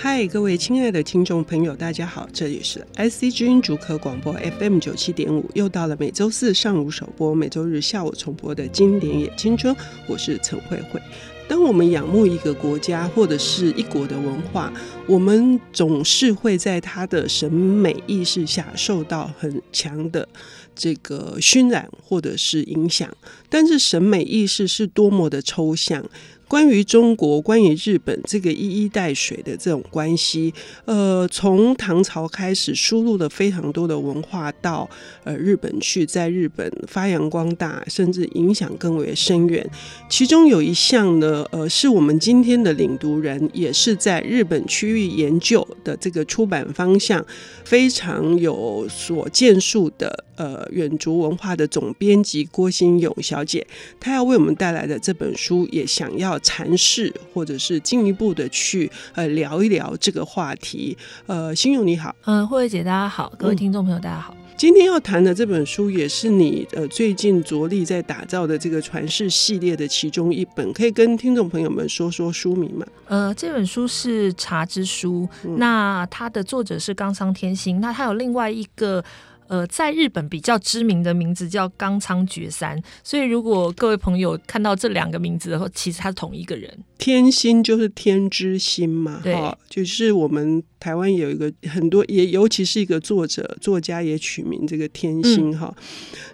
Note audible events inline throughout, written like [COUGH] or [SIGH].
嗨，各位亲爱的听众朋友，大家好，这里是 IC 之音竹科广播 FM 九七点五，又到了每周四上午首播、每周日下午重播的经典也青春，我是陈慧慧。当我们仰慕一个国家或者是一国的文化，我们总是会在他的审美意识下受到很强的这个熏染或者是影响。但是审美意识是多么的抽象。关于中国，关于日本这个一衣带水的这种关系，呃，从唐朝开始输入了非常多的文化到呃日本去，在日本发扬光大，甚至影响更为深远。其中有一项呢，呃，是我们今天的领读人，也是在日本区域研究的这个出版方向非常有所建树的呃远足文化的总编辑郭新勇小姐，她要为我们带来的这本书，也想要。阐释，或者是进一步的去呃聊一聊这个话题。呃，新勇你好，嗯，慧慧姐大家好，各位听众朋友大家好。嗯，今天要谈的这本书也是你呃最近着力在打造的这个传世系列的其中一本，可以跟听众朋友们说说书名吗？呃，这本书是《茶之书》，嗯，那它的作者是冈仓天心，那它有另外一个。呃，在日本比较知名的名字叫冈仓觉三，所以如果各位朋友看到这两个名字的话，其实他是同一个人。天心就是天之心嘛，哈，就是我们台湾有一个很多，也尤其是一个作者作家也取名这个天心哈、嗯。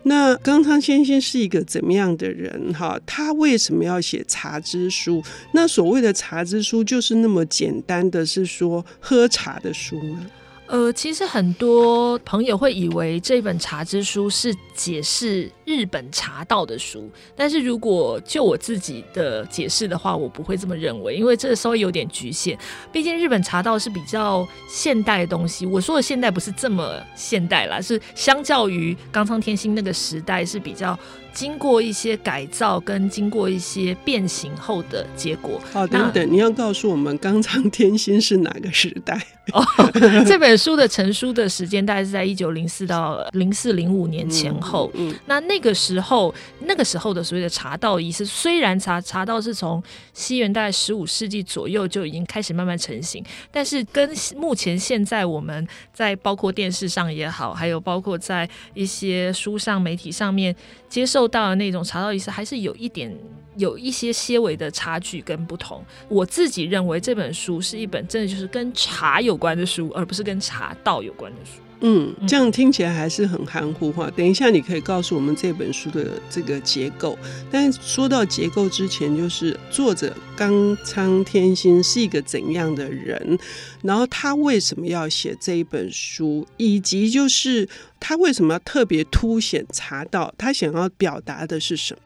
那冈仓先生是一个怎么样的人哈？他为什么要写茶之书？那所谓的茶之书，就是那么简单的是说喝茶的书吗？呃，其实很多朋友会以为这本茶之书是解释日本茶道的书，但是如果就我自己的解释的话，我不会这么认为，因为这稍微有点局限。毕竟日本茶道是比较现代的东西，我说的现代不是这么现代啦，是相较于冈仓天心那个时代是比较。经过一些改造跟经过一些变形后的结果。好，等等，你要告诉我们冈仓天心是哪个时代？[LAUGHS] 哦，这本书的成书的时间大概是在一九零四到零四零五年前后。嗯，嗯，那那那个时候，那个时候的所谓的茶道仪式，虽然茶茶道是从西元大概十五世纪左右就已经开始慢慢成型，但是跟目前现在我们在包括电视上也好，还有包括在一些书上媒体上面接受。到的那种茶道仪式，还是有一点有一些些微的差距跟不同。我自己认为这本书是一本真的就是跟茶有关的书，而不是跟茶道有关的书。嗯，这样听起来还是很含糊哈。等一下你可以告诉我们这本书的这个结构。但说到结构之前，就是作者冈仓天心是一个怎样的人，然后他为什么要写这一本书，以及就是他为什么要特别凸显茶道，他想要表达的是什么？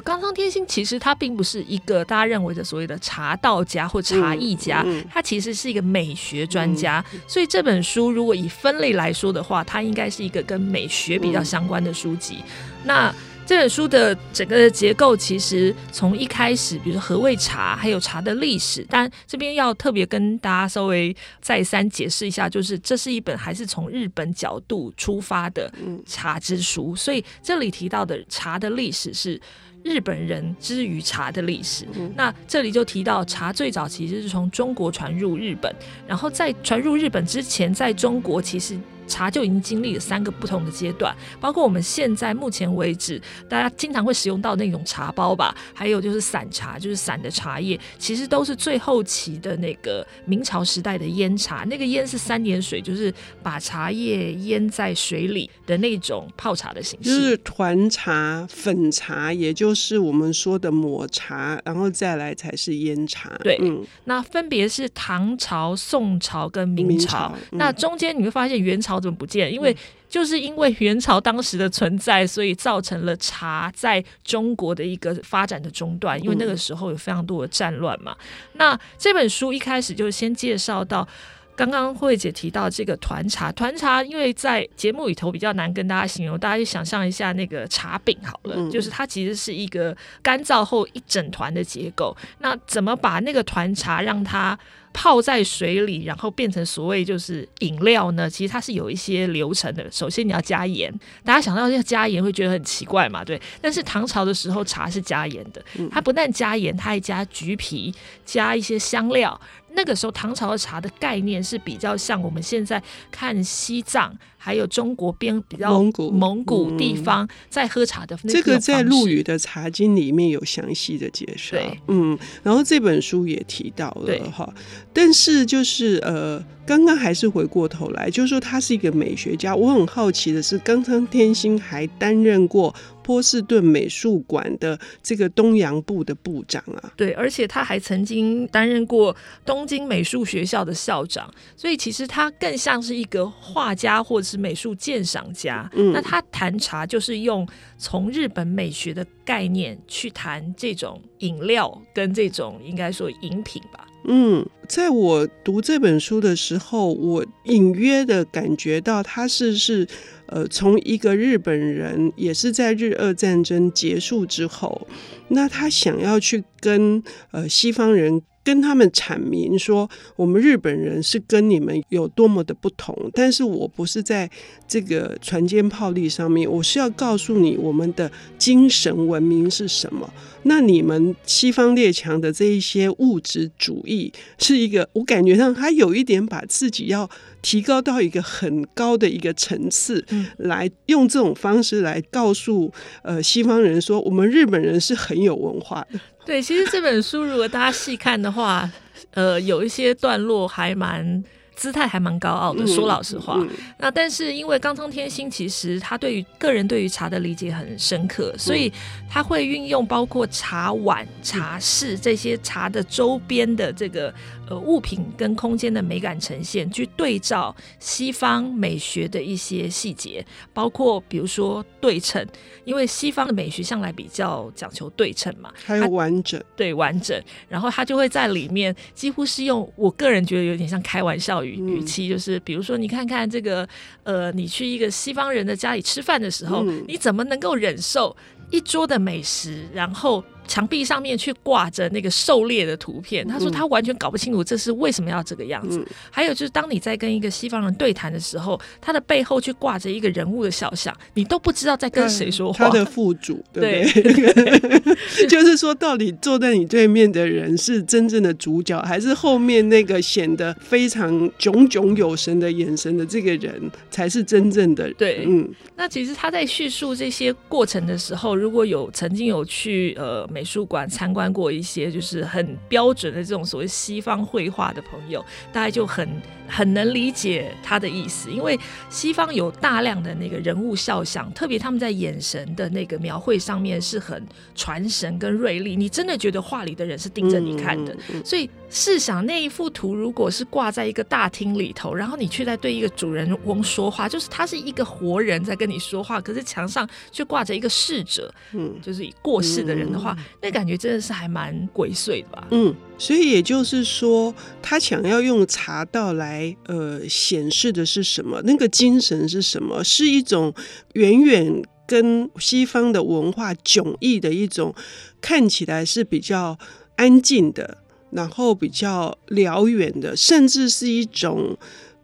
呃，冈仓天心其实他并不是一个大家认为的所谓的茶道家或茶艺家，嗯嗯，他其实是一个美学专家，嗯。所以这本书如果以分类来说的话，它应该是一个跟美学比较相关的书籍。嗯，那这本书的整个的结构，其实从一开始，比如说何谓茶，还有茶的历史，但这边要特别跟大家稍微再三解释一下，就是这是一本还是从日本角度出发的茶之书，所以这里提到的茶的历史是。日本人之于茶的历史，那这里就提到茶最早其实是从中国传入日本，然后在传入日本之前，在中国其实。茶就已经经历了三个不同的阶段，包括我们现在目前为止，大家经常会使用到那种茶包吧，还有就是散茶，就是散的茶叶，其实都是最后期的那个明朝时代的腌茶。那个腌是三点水，就是把茶叶腌在水里的那种泡茶的形式，就是团茶、粉茶，也就是我们说的抹茶，然后再来才是腌茶。对，嗯，那分别是唐朝、宋朝跟明朝。明朝嗯、那中间你会发现元朝。怎么不见？因为就是因为元朝当时的存在，所以造成了茶在中国的一个发展的中断。因为那个时候有非常多的战乱嘛。那这本书一开始就先介绍到，刚刚慧姐提到这个团茶。团茶因为在节目里头比较难跟大家形容，大家就想象一下那个茶饼好了，就是它其实是一个干燥后一整团的结构。那怎么把那个团茶让它泡在水里，然后变成所谓就是饮料呢？其实它是有一些流程的。首先你要加盐，大家想到要加盐会觉得很奇怪嘛，对。但是唐朝的时候茶是加盐的，它不但加盐，它还加橘皮，加一些香料。那个时候唐朝的茶的概念是比较像我们现在看西藏，还有中国边比较蒙古蒙古地方在喝茶的那。这个在陆羽的《茶经》里面有详细的介绍。嗯，然后这本书也提到了哈，但是就是呃，刚刚还是回过头来，就是说他是一个美学家。我很好奇的是，刚刚天心还担任过。波士顿美术馆的这个东洋部的部长啊，对，而且他还曾经担任过东京美术学校的校长，所以其实他更像是一个画家或者是美术鉴赏家。嗯，那他谈茶就是用从日本美学的概念去谈这种饮料跟这种应该说饮品吧。嗯，在我读这本书的时候，我隐约的感觉到他是是。呃，从一个日本人，也是在日俄战争结束之后，那他想要去跟呃西方人。跟他们阐明说，我们日本人是跟你们有多么的不同，但是我不是在这个船坚炮利上面，我是要告诉你我们的精神文明是什么。那你们西方列强的这一些物质主义，是一个我感觉上他有一点把自己要提高到一个很高的一个层次，来用这种方式来告诉呃西方人说，我们日本人是很有文化的。对，其实这本书如果大家细看的话，呃，有一些段落还蛮姿态还蛮高傲的。说老实话，那但是因为冈仓天心其实他对于个人对于茶的理解很深刻，所以他会运用包括茶碗、茶室这些茶的周边的这个。呃，物品跟空间的美感呈现，去对照西方美学的一些细节，包括比如说对称，因为西方的美学向来比较讲求对称嘛，还有完整，对完整，然后他就会在里面几乎是用我个人觉得有点像开玩笑语语气，就是比如说你看看这个，呃，你去一个西方人的家里吃饭的时候，嗯、你怎么能够忍受一桌的美食，然后墙壁上面去挂着那个狩猎的图片，他说他完全搞不清楚这是为什么要这个样子。嗯、还有就是，当你在跟一个西方人对谈的时候，他的背后去挂着一个人物的肖像，你都不知道在跟谁说话。他的副主，[LAUGHS] 对不对？对 [LAUGHS] [LAUGHS] 就是说，到底坐在你对面的人是真正的主角，还是后面那个显得非常炯炯有神的眼神的这个人才是真正的？对，嗯。那其实他在叙述这些过程的时候，如果有曾经有去呃。美美术馆参观过一些就是很标准的这种所谓西方绘画的朋友，大家就很很能理解他的意思，因为西方有大量的那个人物肖像，特别他们在眼神的那个描绘上面是很传神跟锐利，你真的觉得画里的人是盯着你看的，所以。试想那一幅图，如果是挂在一个大厅里头，然后你却在对一个主人翁说话，就是他是一个活人在跟你说话，可是墙上却挂着一个逝者，嗯，就是过世的人的话，嗯、那感觉真的是还蛮鬼祟的吧？嗯，所以也就是说，他想要用茶道来呃显示的是什么？那个精神是什么？是一种远远跟西方的文化迥异的一种，看起来是比较安静的。然后比较辽远的，甚至是一种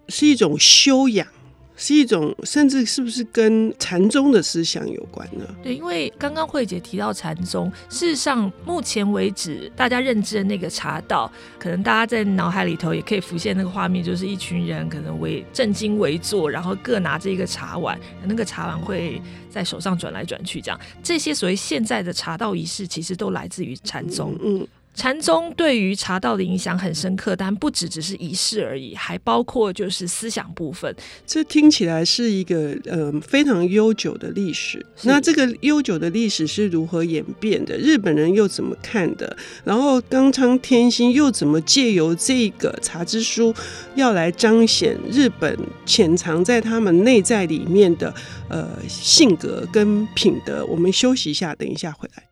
是一种修养，是一种甚至是不是跟禅宗的思想有关呢？对，因为刚刚慧姐提到禅宗，事实上目前为止大家认知的那个茶道，可能大家在脑海里头也可以浮现那个画面，就是一群人可能围正襟危坐，然后各拿着一个茶碗，那个茶碗会在手上转来转去，这样这些所谓现在的茶道仪式，其实都来自于禅宗。嗯。嗯禅宗对于茶道的影响很深刻，但不只只是仪式而已，还包括就是思想部分。这听起来是一个呃非常悠久的历史。那这个悠久的历史是如何演变的？日本人又怎么看的？然后冈仓天心又怎么借由这个茶之书，要来彰显日本潜藏在他们内在里面的呃性格跟品德？我们休息一下，等一下回来。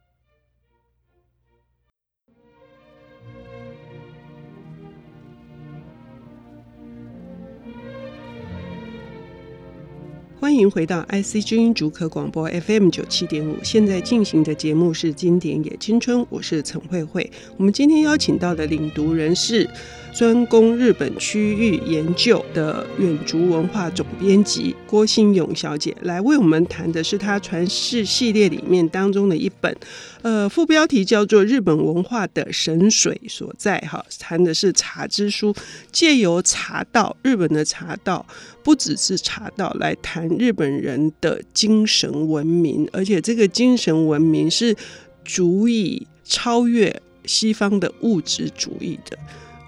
欢迎回到 IC 之音主客广播 FM 九七点五，现在进行的节目是《经典也青春》，我是陈慧慧。我们今天邀请到的领读人是专攻日本区域研究的远足文化总编辑郭新勇小姐，来为我们谈的是她传世系列里面当中的一本，呃，副标题叫做《日本文化的神水所在》哈，谈的是茶之书，借由茶道，日本的茶道。不只是茶道来谈日本人的精神文明，而且这个精神文明是足以超越西方的物质主义的。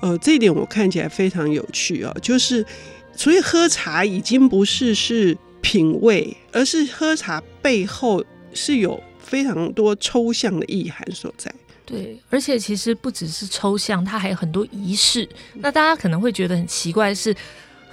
呃，这一点我看起来非常有趣啊，就是所以喝茶已经不是是品味，而是喝茶背后是有非常多抽象的意涵所在。对，而且其实不只是抽象，它还有很多仪式。那大家可能会觉得很奇怪是。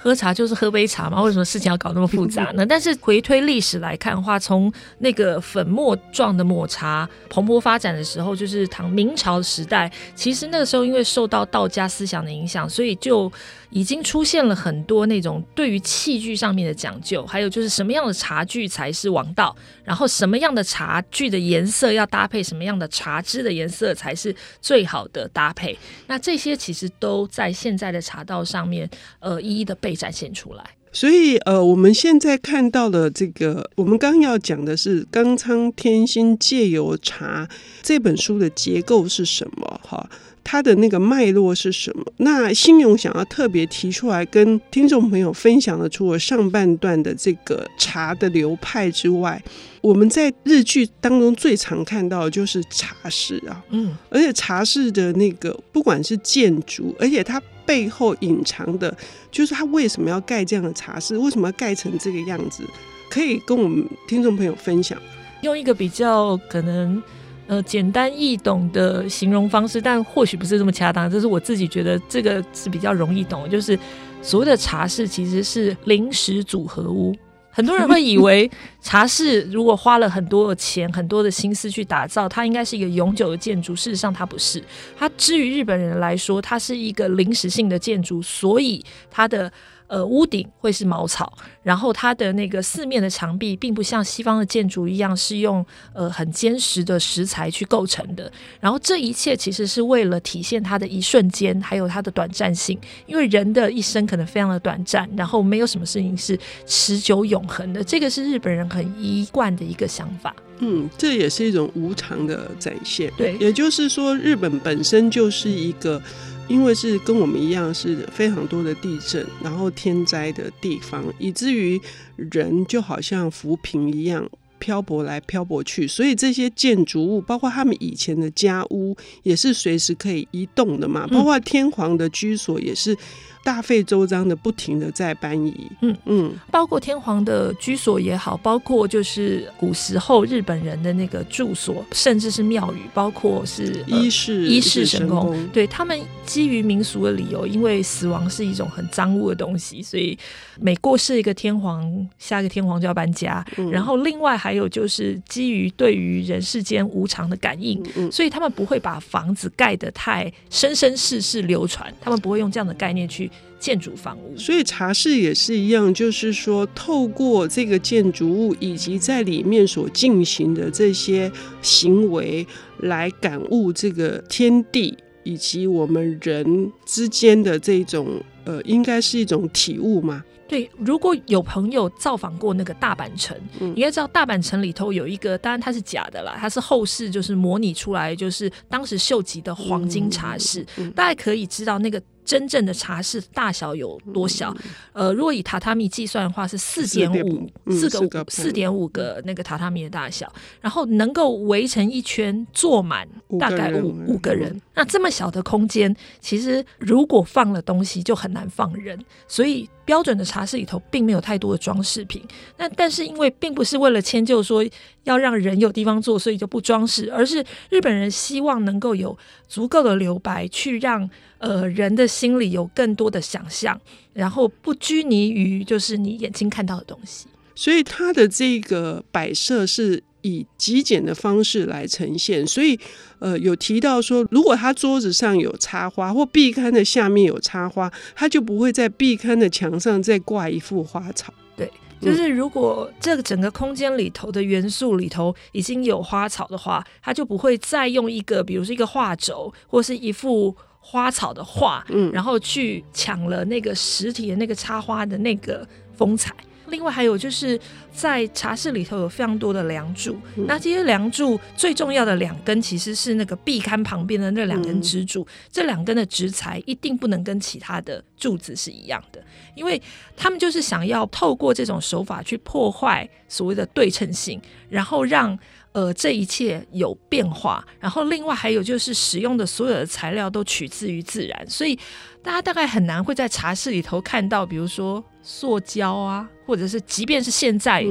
喝茶就是喝杯茶嘛，为什么事情要搞那么复杂呢？但是回推历史来看的话，从那个粉末状的抹茶蓬勃发展的时候，就是唐明朝时代，其实那个时候因为受到道家思想的影响，所以就。已经出现了很多那种对于器具上面的讲究，还有就是什么样的茶具才是王道，然后什么样的茶具的颜色要搭配什么样的茶汁的颜色才是最好的搭配。那这些其实都在现在的茶道上面，呃，一一的被展现出来。所以，呃，我们现在看到的这个，我们刚要讲的是冈仓天心借由茶这本书的结构是什么？哈。它的那个脉络是什么？那新勇想要特别提出来跟听众朋友分享的，除了上半段的这个茶的流派之外，我们在日剧当中最常看到的就是茶室啊，嗯，而且茶室的那个不管是建筑，而且它背后隐藏的，就是它为什么要盖这样的茶室，为什么要盖成这个样子，可以跟我们听众朋友分享，用一个比较可能。呃，简单易懂的形容方式，但或许不是这么恰当。这是我自己觉得这个是比较容易懂，就是所谓的茶室其实是临时组合屋。很多人会以为 [LAUGHS] 茶室如果花了很多的钱、很多的心思去打造，它应该是一个永久的建筑。事实上，它不是。它之于日本人来说，它是一个临时性的建筑，所以它的。呃，屋顶会是茅草，然后它的那个四面的墙壁，并不像西方的建筑一样是用呃很坚实的石材去构成的。然后这一切其实是为了体现它的一瞬间，还有它的短暂性。因为人的一生可能非常的短暂，然后没有什么事情是持久永恒的。这个是日本人很一贯的一个想法。嗯，这也是一种无常的展现。对，也就是说，日本本身就是一个。因为是跟我们一样是非常多的地震，然后天灾的地方，以至于人就好像浮萍一样漂泊来漂泊去，所以这些建筑物，包括他们以前的家屋，也是随时可以移动的嘛，包括天皇的居所也是。大费周章的，不停的在搬移，嗯。嗯，包括天皇的居所也好，包括就是古时候日本人的那个住所，甚至是庙宇，包括是一世一世神宫，对，他们基于民俗的理由，因为死亡是一种很脏污的东西，所以每过世一个天皇，下一个天皇就要搬家。嗯、然后另外还有就是基于对于人世间无常的感应，所以他们不会把房子盖得太生生世世流传，他们不会用这样的概念去。建筑房屋，所以茶室也是一样，就是说，透过这个建筑物以及在里面所进行的这些行为，来感悟这个天地以及我们人之间的这种呃，应该是一种体悟嘛。对，如果有朋友造访过那个大阪城，嗯、你应该知道大阪城里头有一个，当然它是假的啦，它是后世就是模拟出来，就是当时秀吉的黄金茶室，嗯嗯嗯、大家可以知道那个。真正的茶室大小有多小？呃，如果以榻榻米计算的话，是四点五四个四点五个那个榻榻米的大小，然后能够围成一圈坐满大概五五个人。那这么小的空间，其实如果放了东西就很难放人，所以标准的茶室里头并没有太多的装饰品。那但是因为并不是为了迁就说要让人有地方坐，所以就不装饰，而是日本人希望能够有足够的留白，去让呃人的心里有更多的想象，然后不拘泥于就是你眼睛看到的东西。所以它的这个摆设是。以极简的方式来呈现，所以呃有提到说，如果他桌子上有插花，或壁龛的下面有插花，他就不会在壁龛的墙上再挂一幅花草。对，就是如果这个整个空间里头的元素里头已经有花草的话，它就不会再用一个，比如说一个画轴或是一幅花草的画，嗯，然后去抢了那个实体的那个插花的那个风采。另外还有就是在茶室里头有非常多的梁柱，嗯、那这些梁柱最重要的两根其实是那个壁龛旁边的那两根支柱，嗯、这两根的植材一定不能跟其他的柱子是一样的，因为他们就是想要透过这种手法去破坏所谓的对称性，然后让呃这一切有变化，然后另外还有就是使用的所有的材料都取自于自然，所以大家大概很难会在茶室里头看到，比如说。塑胶啊，或者是即便是现在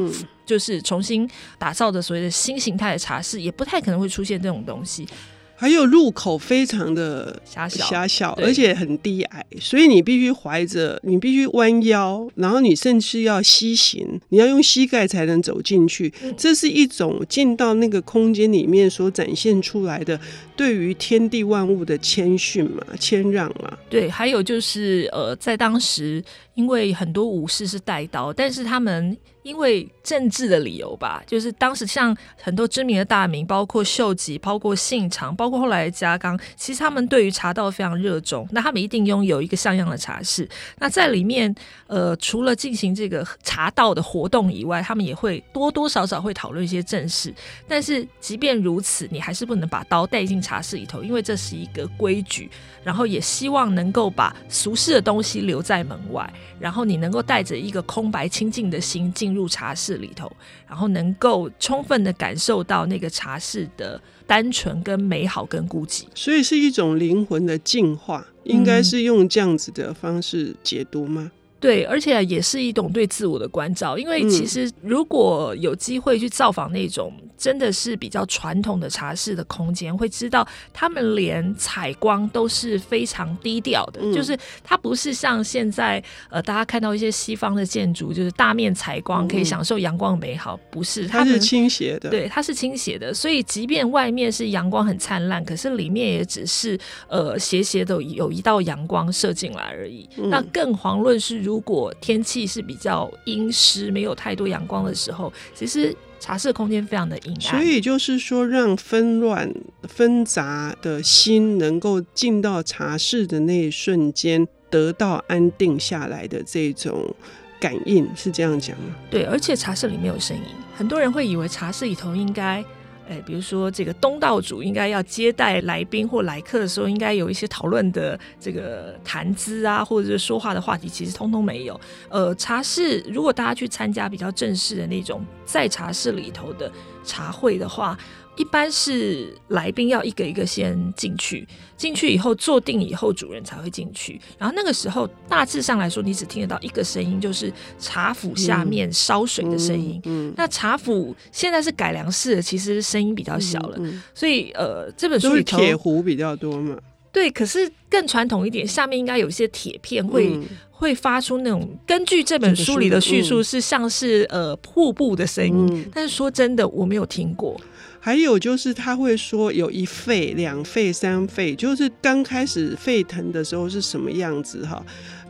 就是重新打造的所谓的新形态的茶室，也不太可能会出现这种东西。还有入口非常的狭小，狭小，而且很低矮，所以你必须怀着，你必须弯腰，然后你甚至要膝行，你要用膝盖才能走进去。嗯、这是一种进到那个空间里面所展现出来的对于天地万物的谦逊嘛、谦让嘛。对，还有就是呃，在当时，因为很多武士是带刀，但是他们。因为政治的理由吧，就是当时像很多知名的大名，包括秀吉，包括信长，包括后来的家纲，其实他们对于茶道非常热衷。那他们一定拥有一个像样的茶室。那在里面，呃，除了进行这个茶道的活动以外，他们也会多多少少会讨论一些政事。但是即便如此，你还是不能把刀带进茶室里头，因为这是一个规矩。然后也希望能够把俗世的东西留在门外，然后你能够带着一个空白清净的心进入茶室里头，然后能够充分的感受到那个茶室的单纯跟美好跟孤寂，所以是一种灵魂的净化，应该是用这样子的方式解读吗？嗯对，而且也是一种对自我的关照，因为其实如果有机会去造访那种真的是比较传统的茶室的空间，会知道他们连采光都是非常低调的，嗯、就是它不是像现在呃大家看到一些西方的建筑，就是大面采光可以享受阳光美好，不是，它是倾斜的，对，它是倾斜的，所以即便外面是阳光很灿烂，可是里面也只是呃斜斜的有一道阳光射进来而已。嗯、那更遑论是如如果天气是比较阴湿，没有太多阳光的时候，其实茶室空间非常的阴暗。所以就是说，让纷乱纷杂的心能够进到茶室的那一瞬间，得到安定下来的这种感应，是这样讲吗？对，而且茶室里面有声音，很多人会以为茶室里头应该。哎，比如说这个东道主应该要接待来宾或来客的时候，应该有一些讨论的这个谈资啊，或者是说话的话题，其实通通没有。呃，茶室如果大家去参加比较正式的那种在茶室里头的茶会的话。一般是来宾要一个一个先进去，进去以后坐定以后，主人才会进去。然后那个时候大致上来说，你只听得到一个声音，就是茶釜下面烧水的声音。嗯，嗯，嗯，那茶釜现在是改良式的，其实声音比较小了。嗯嗯，所以呃，这本书里头铁壶比较多嘛。对，可是更传统一点，下面应该有一些铁片会、嗯、会发出那种。根据这本书里的叙述，是像是、嗯、呃瀑布的声音。嗯、但是说真的，我没有听过。还有就是他会说有一沸、两沸、三沸，就是刚开始沸腾的时候是什么样子哈？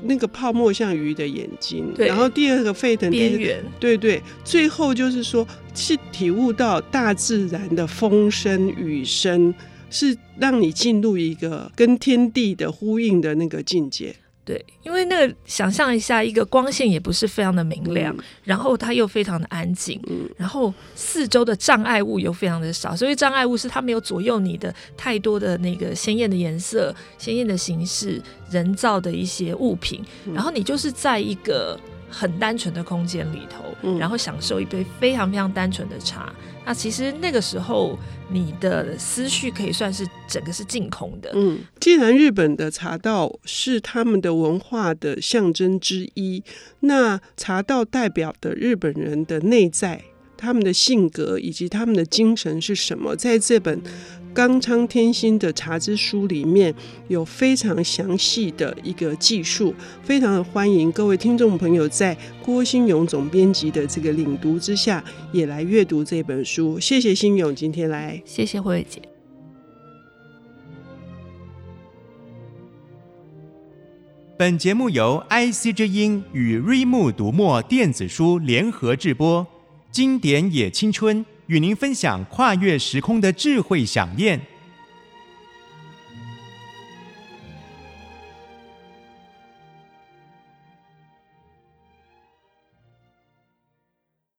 那个泡沫像鱼的眼睛，然后第二个沸腾边缘，对对，最后就是说是体悟到大自然的风声、雨声，是让你进入一个跟天地的呼应的那个境界。对，因为那个想象一下，一个光线也不是非常的明亮，嗯、然后它又非常的安静，嗯、然后四周的障碍物又非常的少，所以障碍物是它没有左右你的太多的那个鲜艳的颜色、鲜艳的形式、人造的一些物品，嗯、然后你就是在一个很单纯的空间里头，嗯、然后享受一杯非常非常单纯的茶。那其实那个时候，你的思绪可以算是整个是净空的。嗯，既然日本的茶道是他们的文化的象征之一，那茶道代表的日本人的内在、他们的性格以及他们的精神是什么？在这本。冈仓天心的茶之书里面有非常详细的一个记述，非常的欢迎各位听众朋友在郭新勇总编辑的这个领读之下，也来阅读这本书。谢谢新勇今天来，谢谢慧姐。本节目由 IC 之音与瑞木读墨电子书联合制播，经典也青春与您分享跨越时空的智慧想念。